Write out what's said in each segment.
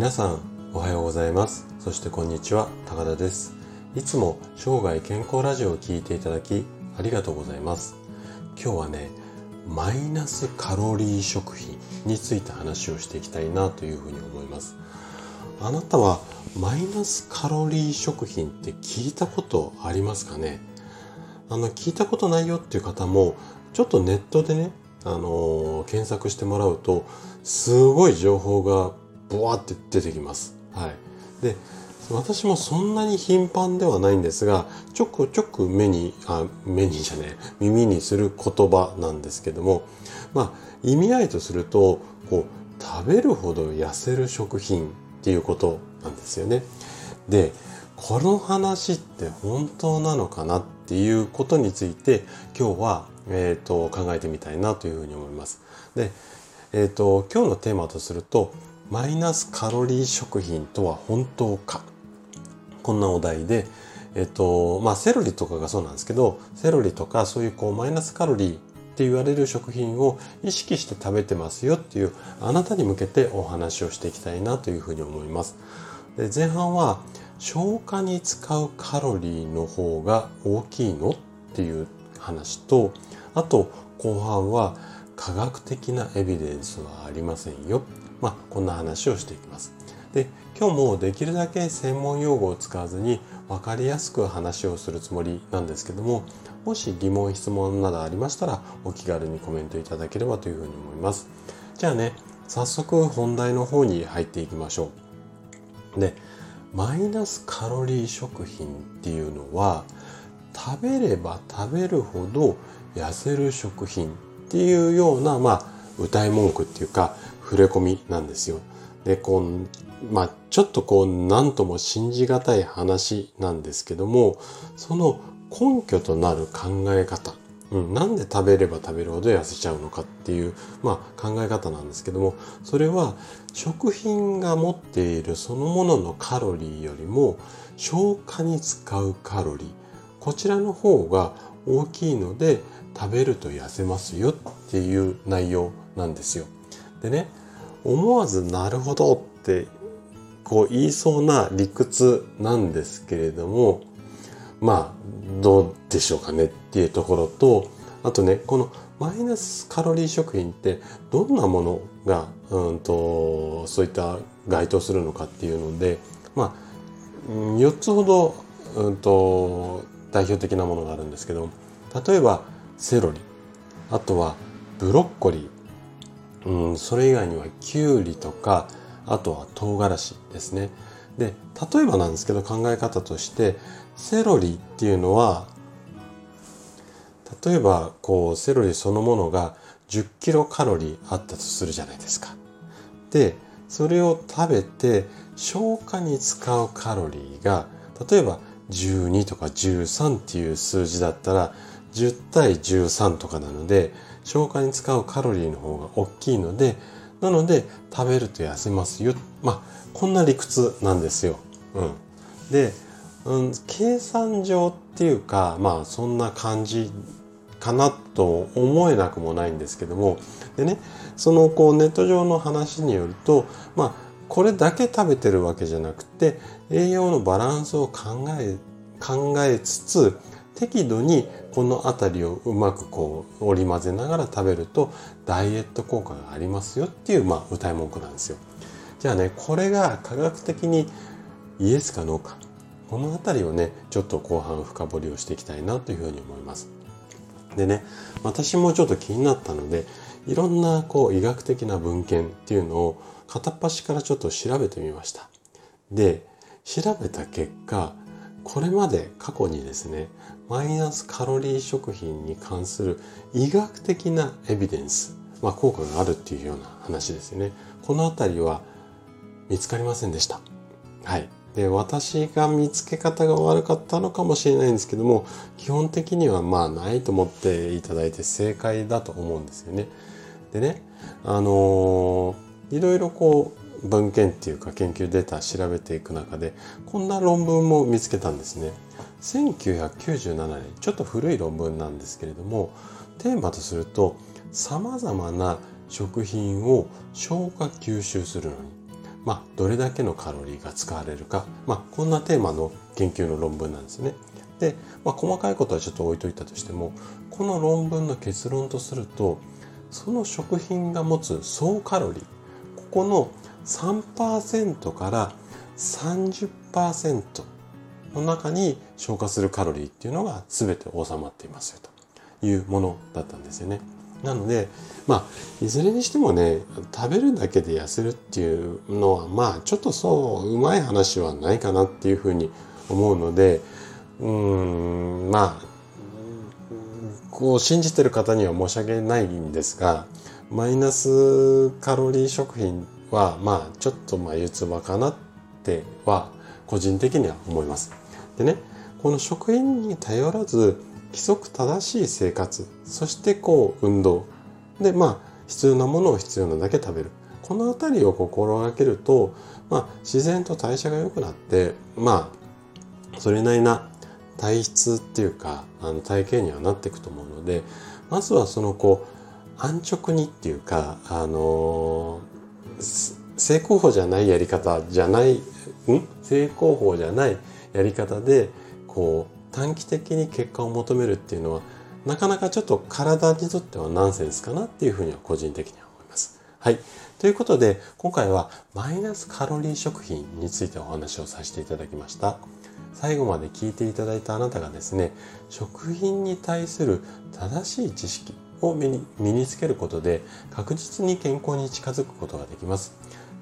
皆さんおはようございます。そしてこんにちは高田です。いつも生涯健康ラジオを聴いていただきありがとうございます。今日はねマイナスカロリー食品について話をしていきたいなというふうに思います。あなたはマイナスカロリー食品って聞いたことありますかね？あの聞いたことないよっていう方もちょっとネットでねあのー、検索してもらうとすごい情報がボワって出てきます。はい。で、私もそんなに頻繁ではないんですが、ちょくちょく目に、あ、目にじゃねえ、耳にする言葉なんですけども、まあ、意味合いとすると、こう、食べるほど痩せる食品っていうことなんですよね。で、この話って本当なのかなっていうことについて今日は、えーと、考えてみたいなというふうに思います。で、えーと今日のテーマとするとマイナスカロリー食品とは本当かこんなお題で、えっと、まあ、セロリとかがそうなんですけど、セロリとかそういうこうマイナスカロリーって言われる食品を意識して食べてますよっていうあなたに向けてお話をしていきたいなというふうに思います。で前半は消化に使うカロリーの方が大きいのっていう話と、あと後半は科学的なエビデンスはありませんよまあ、こんな話をしていきます。で、今日もできるだけ専門用語を使わずに分かりやすく話をするつもりなんですけども、もし疑問、質問などありましたらお気軽にコメントいただければというふうに思います。じゃあね、早速本題の方に入っていきましょう。で、マイナスカロリー食品っていうのは食べれば食べるほど痩せる食品っていうような、まあ、歌い文句っていうか触れ込みなんですよ。で、こう、まあ、ちょっとこう、なんとも信じがたい話なんですけども、その根拠となる考え方、うん、なんで食べれば食べるほど痩せちゃうのかっていう、まあ、考え方なんですけども、それは食品が持っているそのもののカロリーよりも消化に使うカロリー、こちらの方が大きいので食べると痩せますよっていう内容なんですよ。でね、思わずなるほどってこう言いそうな理屈なんですけれども、まあ、どうでしょうかねっていうところと、あとね、このマイナスカロリー食品ってどんなものが、うんと、そういった該当するのかっていうので、まあ、4つほど、うんと、代表的なものがあるんですけど、例えばセロリ、あとはブロッコリー、うん、それ以外にはきゅうりとかあとは唐辛子ですねで例えばなんですけど考え方としてセロリっていうのは例えばこうセロリそのものが10キロカロリーあったとするじゃないですか。でそれを食べて消化に使うカロリーが例えば12とか13っていう数字だったら10対13とかなので消化に使うカロリーの方が大きいのでなので食べると痩せますよ。まあこんな理屈なんですよ。うん、で、うん、計算上っていうかまあそんな感じかなと思えなくもないんですけども。でねそのこうネット上の話によるとまあこれだけ食べてるわけじゃなくて栄養のバランスを考え考えつつ適度にこの辺りをうまくこう織り交ぜながら食べるとダイエット効果がありますよっていうまあ歌い文句なんですよ。じゃあねこれが科学的にイエスかノーかこの辺りをねちょっと後半深掘りをしていきたいなというふうに思います。でね私もちょっと気になったのでいろんなこう医学的な文献っていうのを片っ端からちょっと調べてみました。で調べた結果これまで過去にですねマイナスカロリー食品に関する医学的なエビデンス、まあ、効果があるっていうような話ですよね。この辺りは見つかりませんでした。はい。で私が見つけ方が悪かったのかもしれないんですけども基本的にはまあないと思っていただいて正解だと思うんですよね。でねあのー、いろいろこう文献っていうか研究データ調べていく中でこんな論文も見つけたんですね。1997年ちょっと古い論文なんですけれどもテーマとするとさまざまな食品を消化吸収するのにまあ、どれだけのカロリーが使われるか、まあ、こんなテーマの研究の論文なんですね。で、まあ、細かいことはちょっと置いといたとしてもこの論文の結論とするとその食品が持つ総カロリーここの3%から30%の中に消化するカロリーっていうのが全て収まっていますよというものだったんですよね。なので、まあ、いずれにしてもね、食べるだけで痩せるっていうのは、まあ、ちょっとそう、うまい話はないかなっていうふうに思うので、うん、まあ、こう信じてる方には申し訳ないんですが、マイナスカロリー食品は、まあ、ちょっと眉唾かなっては、個人的には思います。でね、この食品に頼らず、規則正しい生活、そしてこう、運動。で、まあ、必要なものを必要なだけ食べる。このあたりを心がけると、まあ、自然と代謝が良くなって、まあ、それなりな体質っていうかあの体型にはなっていくと思うのでまずはそのこう安直にっていうかあの成功法じゃないやり方じゃないん？成功法じゃないやり方でこう短期的に結果を求めるっていうのはなかなかちょっと体にとってはナンセンスかなっていうふうには個人的には思います。はい。ということで、今回はマイナスカロリー食品についてお話をさせていただきました。最後まで聞いていただいたあなたがですね、食品に対する正しい知識を身に身につけることで確実に健康に近づくことができます。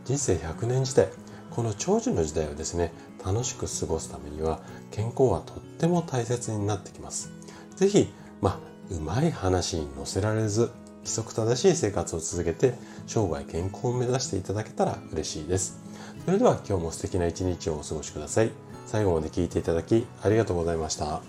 人生100年時代、この長寿の時代をですね、楽しく過ごすためには健康はとっても大切になってきます。ぜひ、まあ、うまい話に乗せられず、規則正しい生活を続けて生涯健康を目指していただけたら嬉しいです。それでは今日も素敵な一日をお過ごしください。最後まで聞いていただきありがとうございました。